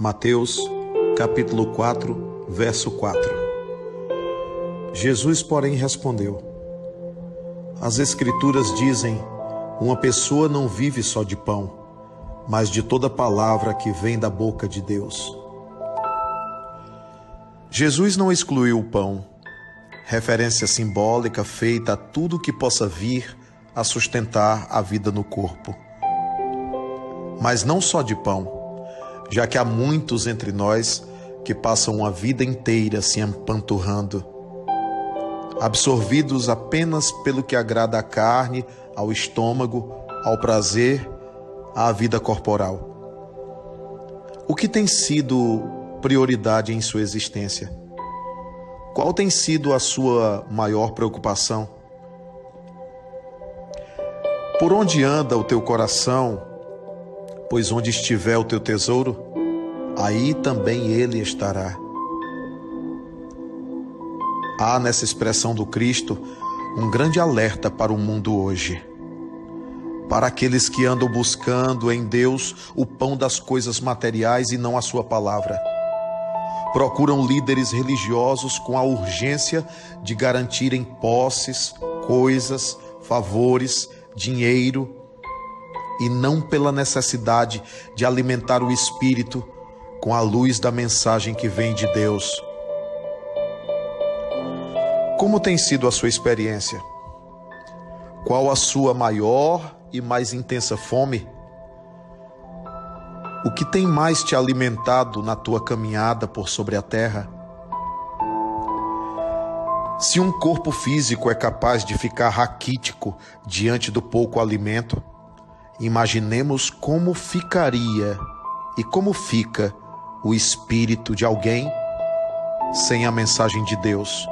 Mateus, capítulo 4, verso 4. Jesus, porém, respondeu: As Escrituras dizem: Uma pessoa não vive só de pão, mas de toda palavra que vem da boca de Deus. Jesus não excluiu o pão, referência simbólica feita a tudo que possa vir a sustentar a vida no corpo. Mas não só de pão já que há muitos entre nós que passam uma vida inteira se empanturrando, absorvidos apenas pelo que agrada à carne, ao estômago, ao prazer, à vida corporal. O que tem sido prioridade em sua existência? Qual tem sido a sua maior preocupação? Por onde anda o teu coração pois onde estiver o teu tesouro, aí também ele estará. Há nessa expressão do Cristo um grande alerta para o mundo hoje. Para aqueles que andam buscando em Deus o pão das coisas materiais e não a sua palavra. Procuram líderes religiosos com a urgência de garantirem posses, coisas, favores, dinheiro, e não pela necessidade de alimentar o espírito com a luz da mensagem que vem de Deus. Como tem sido a sua experiência? Qual a sua maior e mais intensa fome? O que tem mais te alimentado na tua caminhada por sobre a terra? Se um corpo físico é capaz de ficar raquítico diante do pouco alimento, Imaginemos como ficaria e como fica o espírito de alguém sem a mensagem de Deus.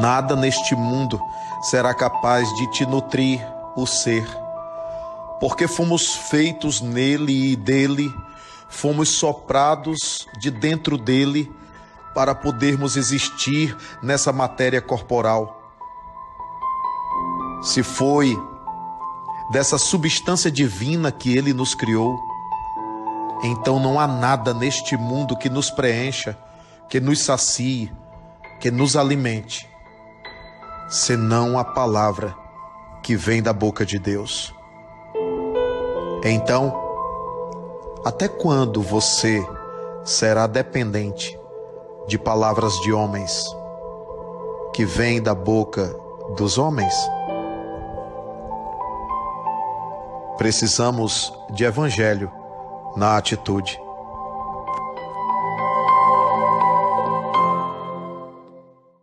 Nada neste mundo será capaz de te nutrir o ser, porque fomos feitos nele e dele, fomos soprados de dentro dele para podermos existir nessa matéria corporal. Se foi dessa substância divina que ele nos criou, então não há nada neste mundo que nos preencha, que nos sacie, que nos alimente, senão a palavra que vem da boca de Deus. Então, até quando você será dependente de palavras de homens que vêm da boca dos homens? Precisamos de evangelho na atitude.